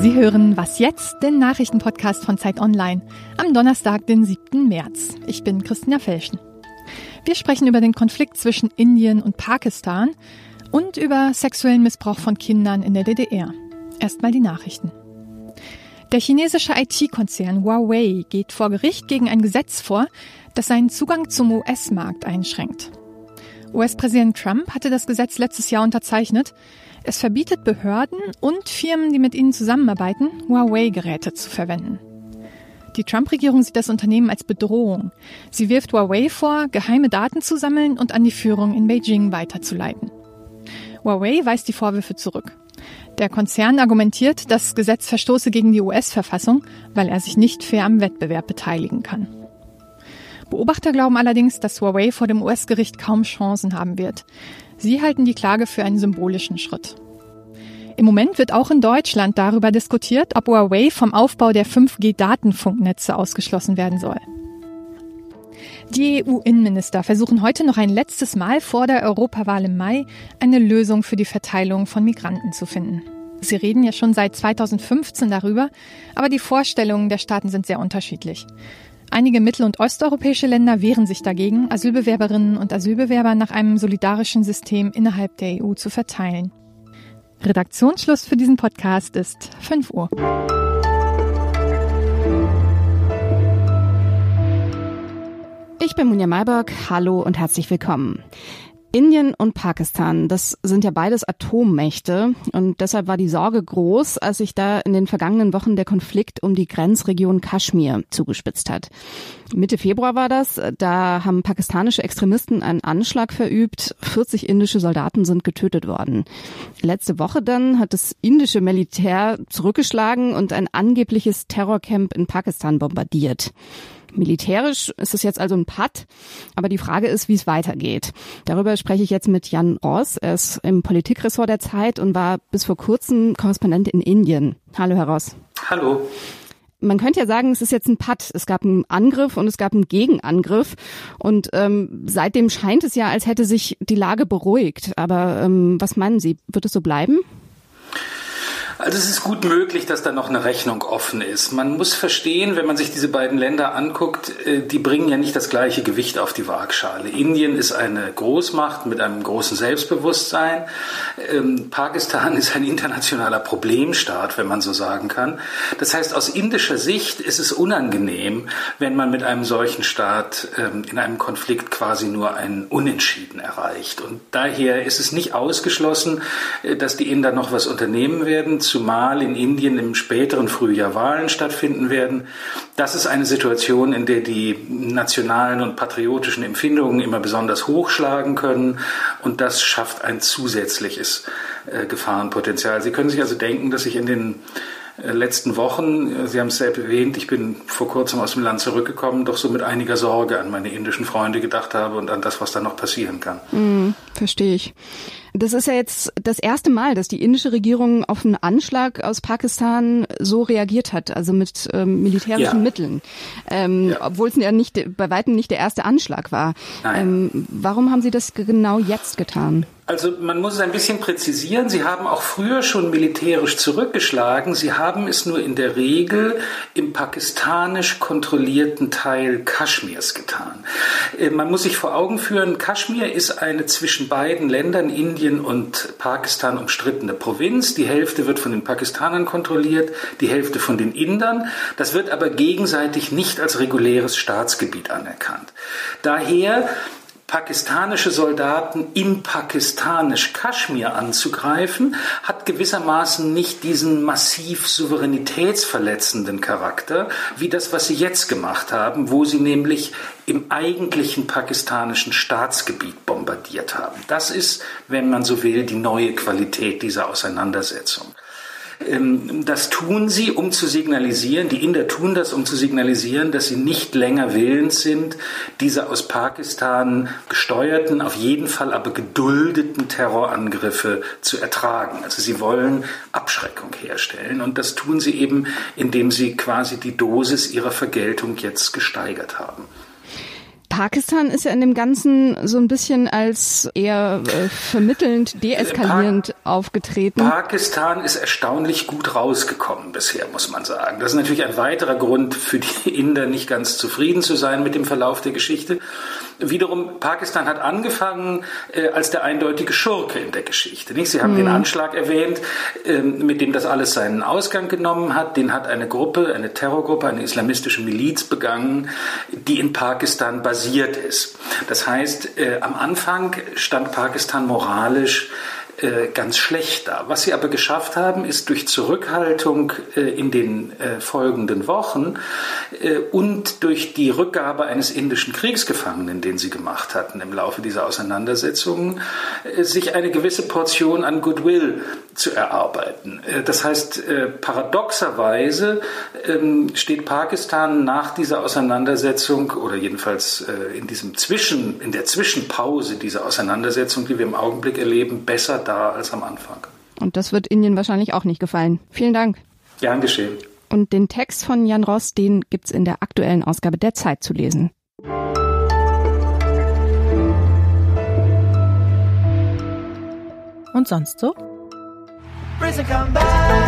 Sie hören Was jetzt, den Nachrichtenpodcast von Zeit Online, am Donnerstag, den 7. März. Ich bin Christina Felschen. Wir sprechen über den Konflikt zwischen Indien und Pakistan und über sexuellen Missbrauch von Kindern in der DDR. Erstmal die Nachrichten. Der chinesische IT-Konzern Huawei geht vor Gericht gegen ein Gesetz vor, das seinen Zugang zum US-Markt einschränkt. US-Präsident Trump hatte das Gesetz letztes Jahr unterzeichnet. Es verbietet Behörden und Firmen, die mit ihnen zusammenarbeiten, Huawei-Geräte zu verwenden. Die Trump-Regierung sieht das Unternehmen als Bedrohung. Sie wirft Huawei vor, geheime Daten zu sammeln und an die Führung in Beijing weiterzuleiten. Huawei weist die Vorwürfe zurück. Der Konzern argumentiert, das Gesetz verstoße gegen die US-Verfassung, weil er sich nicht fair am Wettbewerb beteiligen kann. Beobachter glauben allerdings, dass Huawei vor dem US-Gericht kaum Chancen haben wird. Sie halten die Klage für einen symbolischen Schritt. Im Moment wird auch in Deutschland darüber diskutiert, ob Huawei vom Aufbau der 5G-Datenfunknetze ausgeschlossen werden soll. Die EU-Innenminister versuchen heute noch ein letztes Mal vor der Europawahl im Mai eine Lösung für die Verteilung von Migranten zu finden. Sie reden ja schon seit 2015 darüber, aber die Vorstellungen der Staaten sind sehr unterschiedlich. Einige mittel- und osteuropäische Länder wehren sich dagegen, Asylbewerberinnen und Asylbewerber nach einem solidarischen System innerhalb der EU zu verteilen. Redaktionsschluss für diesen Podcast ist 5 Uhr. Ich bin Munja Mayberg. Hallo und herzlich willkommen. Indien und Pakistan, das sind ja beides Atommächte und deshalb war die Sorge groß, als sich da in den vergangenen Wochen der Konflikt um die Grenzregion Kaschmir zugespitzt hat. Mitte Februar war das, da haben pakistanische Extremisten einen Anschlag verübt, 40 indische Soldaten sind getötet worden. Letzte Woche dann hat das indische Militär zurückgeschlagen und ein angebliches Terrorcamp in Pakistan bombardiert. Militärisch ist es jetzt also ein Patt, aber die Frage ist, wie es weitergeht. Darüber spreche ich jetzt mit Jan Ross. Er ist im Politikressort der Zeit und war bis vor kurzem Korrespondent in Indien. Hallo, Herr Ross. Hallo. Man könnte ja sagen, es ist jetzt ein Patt. Es gab einen Angriff und es gab einen Gegenangriff. Und ähm, seitdem scheint es ja, als hätte sich die Lage beruhigt. Aber ähm, was meinen Sie? Wird es so bleiben? Also es ist gut möglich, dass da noch eine Rechnung offen ist. Man muss verstehen, wenn man sich diese beiden Länder anguckt, äh, die bringen ja nicht das gleiche Gewicht auf die Waagschale. Indien ist eine Großmacht mit einem großen Selbstbewusstsein. Ähm, Pakistan ist ein internationaler Problemstaat, wenn man so sagen kann. Das heißt, aus indischer Sicht ist es unangenehm, wenn man mit einem solchen Staat ähm, in einem Konflikt quasi nur ein Unentschieden erreicht. Und daher ist es nicht ausgeschlossen, äh, dass die Inder noch was unternehmen werden zumal in Indien im späteren Frühjahr Wahlen stattfinden werden. Das ist eine Situation, in der die nationalen und patriotischen Empfindungen immer besonders hochschlagen können und das schafft ein zusätzliches äh, Gefahrenpotenzial. Sie können sich also denken, dass sich in den äh, letzten Wochen, äh, Sie haben es selbst erwähnt, ich bin vor kurzem aus dem Land zurückgekommen, doch so mit einiger Sorge an meine indischen Freunde gedacht habe und an das, was da noch passieren kann. Mm, verstehe ich. Das ist ja jetzt das erste Mal, dass die indische Regierung auf einen Anschlag aus Pakistan so reagiert hat, also mit ähm, militärischen ja. Mitteln, ähm, ja. obwohl es ja nicht bei weitem nicht der erste Anschlag war. Ähm, warum haben Sie das genau jetzt getan? Also man muss es ein bisschen präzisieren. Sie haben auch früher schon militärisch zurückgeschlagen. Sie haben es nur in der Regel im pakistanisch kontrollierten Teil Kaschmirs getan. Äh, man muss sich vor Augen führen, Kaschmir ist eine zwischen beiden Ländern, Indien und Pakistan, umstrittene Provinz. Die Hälfte wird von den Pakistanern kontrolliert, die Hälfte von den Indern. Das wird aber gegenseitig nicht als reguläres Staatsgebiet anerkannt. Daher pakistanische Soldaten in pakistanisch Kaschmir anzugreifen, hat gewissermaßen nicht diesen massiv souveränitätsverletzenden Charakter, wie das, was sie jetzt gemacht haben, wo sie nämlich im eigentlichen pakistanischen Staatsgebiet bombardiert haben. Das ist, wenn man so will, die neue Qualität dieser Auseinandersetzung. Ähm, das tun sie, um zu signalisieren, die Inder tun das, um zu signalisieren, dass sie nicht länger willens sind, diese aus Pakistan gesteuerten, auf jeden Fall aber geduldeten Terrorangriffe zu ertragen. Also sie wollen Abschreckung herstellen und das tun sie eben, indem sie quasi die Dosis ihrer Vergeltung jetzt gesteigert haben Pakistan ist ja in dem Ganzen so ein bisschen als eher äh, vermittelnd, deeskalierend pa aufgetreten. Pakistan ist erstaunlich gut rausgekommen bisher, muss man sagen. Das ist natürlich ein weiterer Grund für die Inder, nicht ganz zufrieden zu sein mit dem Verlauf der Geschichte. Wiederum, Pakistan hat angefangen äh, als der eindeutige Schurke in der Geschichte. Nicht? Sie haben mhm. den Anschlag erwähnt, äh, mit dem das alles seinen Ausgang genommen hat. Den hat eine Gruppe, eine Terrorgruppe, eine islamistische Miliz begangen, die in Pakistan basiert ist. Das heißt, äh, am Anfang stand Pakistan moralisch äh, ganz schlecht da. Was sie aber geschafft haben, ist durch Zurückhaltung äh, in den äh, folgenden Wochen und durch die Rückgabe eines indischen Kriegsgefangenen, den sie gemacht hatten im Laufe dieser Auseinandersetzungen, sich eine gewisse Portion an Goodwill zu erarbeiten. Das heißt, paradoxerweise ähm, steht Pakistan nach dieser Auseinandersetzung oder jedenfalls in diesem Zwischen, in der Zwischenpause dieser Auseinandersetzung, die wir im Augenblick erleben, besser da als am Anfang. Und das wird Indien wahrscheinlich auch nicht gefallen. Vielen Dank. Gern geschehen. Und den Text von Jan Ross, den gibt's in der aktuellen Ausgabe der Zeit zu lesen. Und sonst so? Prison come back,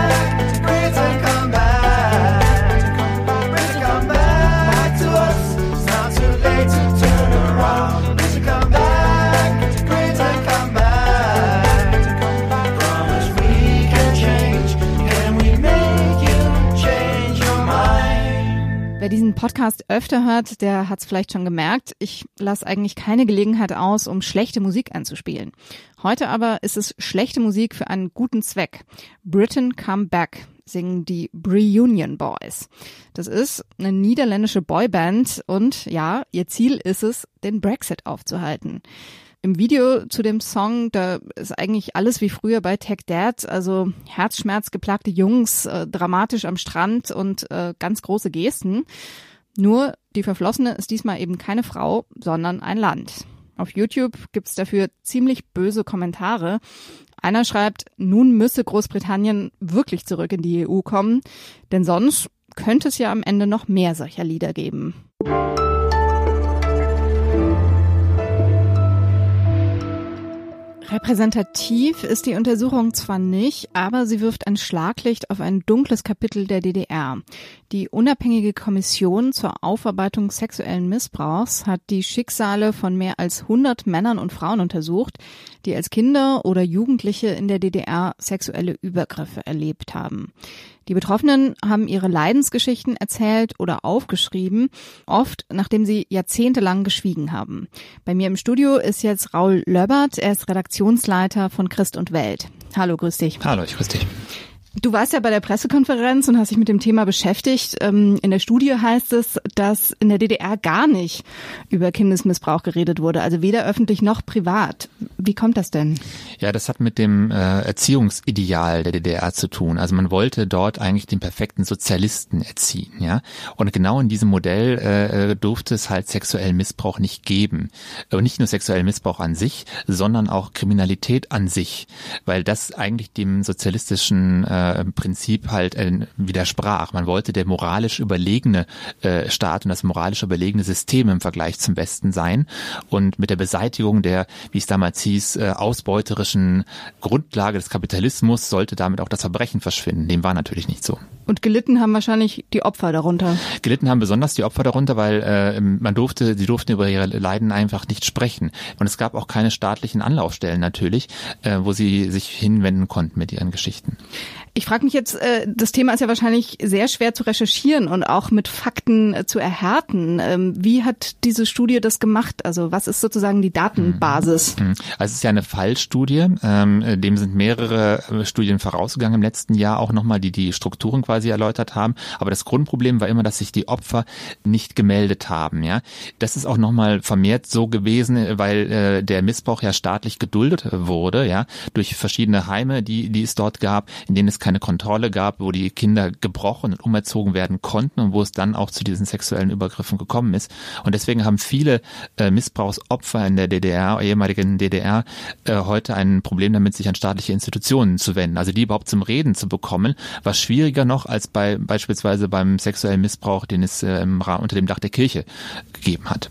diesen Podcast öfter hört, der hat es vielleicht schon gemerkt. Ich lasse eigentlich keine Gelegenheit aus, um schlechte Musik anzuspielen. Heute aber ist es schlechte Musik für einen guten Zweck. Britain Come Back singen die Reunion Boys. Das ist eine niederländische Boyband und ja, ihr Ziel ist es, den Brexit aufzuhalten. Im Video zu dem Song, da ist eigentlich alles wie früher bei Tech Dad, also herzschmerzgeplagte Jungs, äh, dramatisch am Strand und äh, ganz große Gesten. Nur die Verflossene ist diesmal eben keine Frau, sondern ein Land. Auf YouTube gibt's dafür ziemlich böse Kommentare. Einer schreibt, nun müsse Großbritannien wirklich zurück in die EU kommen, denn sonst könnte es ja am Ende noch mehr solcher Lieder geben. Repräsentativ ist die Untersuchung zwar nicht, aber sie wirft ein Schlaglicht auf ein dunkles Kapitel der DDR. Die unabhängige Kommission zur Aufarbeitung sexuellen Missbrauchs hat die Schicksale von mehr als 100 Männern und Frauen untersucht, die als Kinder oder Jugendliche in der DDR sexuelle Übergriffe erlebt haben. Die Betroffenen haben ihre Leidensgeschichten erzählt oder aufgeschrieben, oft nachdem sie jahrzehntelang geschwiegen haben. Bei mir im Studio ist jetzt Raul Löbert, er ist Redaktionsleiter von Christ und Welt. Hallo, grüß dich. Hallo, ich grüß dich. Du warst ja bei der Pressekonferenz und hast dich mit dem Thema beschäftigt. Ähm, in der Studie heißt es, dass in der DDR gar nicht über Kindesmissbrauch geredet wurde, also weder öffentlich noch privat. Wie kommt das denn? Ja, das hat mit dem äh, Erziehungsideal der DDR zu tun. Also man wollte dort eigentlich den perfekten Sozialisten erziehen, ja. Und genau in diesem Modell äh, durfte es halt sexuellen Missbrauch nicht geben. Und nicht nur sexuellen Missbrauch an sich, sondern auch Kriminalität an sich, weil das eigentlich dem sozialistischen äh, äh, Prinzip halt äh, widersprach. Man wollte der moralisch überlegene äh, Staat und das moralisch überlegene System im Vergleich zum Besten sein. Und mit der Beseitigung der, wie es damals hieß, äh, ausbeuterischen Grundlage des Kapitalismus sollte damit auch das Verbrechen verschwinden. Dem war natürlich nicht so. Und gelitten haben wahrscheinlich die Opfer darunter. Gelitten haben besonders die Opfer darunter, weil äh, man durfte, sie durften über ihre Leiden einfach nicht sprechen. Und es gab auch keine staatlichen Anlaufstellen natürlich, äh, wo sie sich hinwenden konnten mit ihren Geschichten. Ich frage mich jetzt, äh, das Thema ist ja wahrscheinlich sehr schwer zu recherchieren und auch mit Fakten äh, zu erhärten. Ähm, wie hat diese Studie das gemacht? Also was ist sozusagen die Datenbasis? Mhm. Mhm. Also es ist ja eine Fallstudie. Ähm, dem sind mehrere äh, Studien vorausgegangen im letzten Jahr auch nochmal, die die Strukturen quasi erläutert haben. Aber das Grundproblem war immer, dass sich die Opfer nicht gemeldet haben. Ja, das ist auch nochmal vermehrt so gewesen, weil äh, der Missbrauch ja staatlich geduldet wurde, ja, durch verschiedene Heime, die die es dort gab, in denen es keine Kontrolle gab, wo die Kinder gebrochen und umerzogen werden konnten und wo es dann auch zu diesen sexuellen Übergriffen gekommen ist. Und deswegen haben viele äh, Missbrauchsopfer in der DDR, ehemaligen DDR, äh, heute ein Problem damit, sich an staatliche Institutionen zu wenden. Also die überhaupt zum Reden zu bekommen, war schwieriger noch als bei beispielsweise beim sexuellen Missbrauch, den es äh, im, unter dem Dach der Kirche gegeben hat.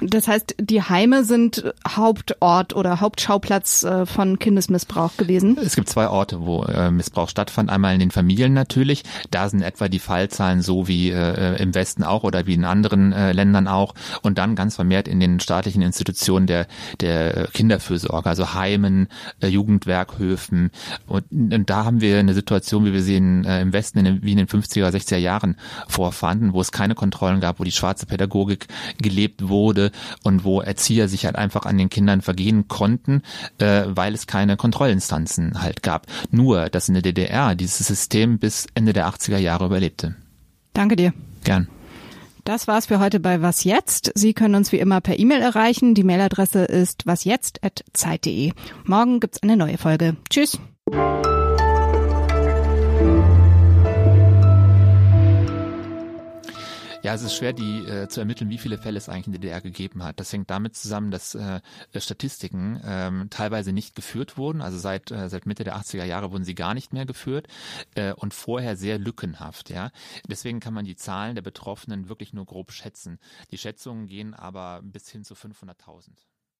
Das heißt, die Heime sind Hauptort oder Hauptschauplatz äh, von Kindesmissbrauch gewesen? Es gibt zwei Orte, wo äh, Missbrauch stattfand. Einmal in den Familien natürlich. Da sind etwa die Fallzahlen so wie äh, im Westen auch oder wie in anderen Ländern auch. Und dann ganz vermehrt in den staatlichen Institutionen der, der Kinderfürsorge, also Heimen, Jugendwerkhöfen. Und, und da haben wir eine Situation, wie wir sie in, im Westen in wie in den 50er, 60er Jahren vorfanden, wo es keine Kontrollen gab, wo die schwarze Pädagogik gelebt wurde und wo Erzieher sich halt einfach an den Kindern vergehen konnten, äh, weil es keine Kontrollinstanzen halt gab. Nur, dass in der DDR dieses System bis Ende der 80er Jahre überlebte. Danke dir. Gern. Das war's für heute bei Was Jetzt. Sie können uns wie immer per E-Mail erreichen. Die Mailadresse ist wasjetzt.zeit.de. Morgen gibt's eine neue Folge. Tschüss. Ja, es ist schwer, die äh, zu ermitteln, wie viele Fälle es eigentlich in der DDR gegeben hat. Das hängt damit zusammen, dass äh, Statistiken ähm, teilweise nicht geführt wurden. Also seit äh, seit Mitte der 80er Jahre wurden sie gar nicht mehr geführt äh, und vorher sehr lückenhaft. Ja, deswegen kann man die Zahlen der Betroffenen wirklich nur grob schätzen. Die Schätzungen gehen aber bis hin zu 500.000.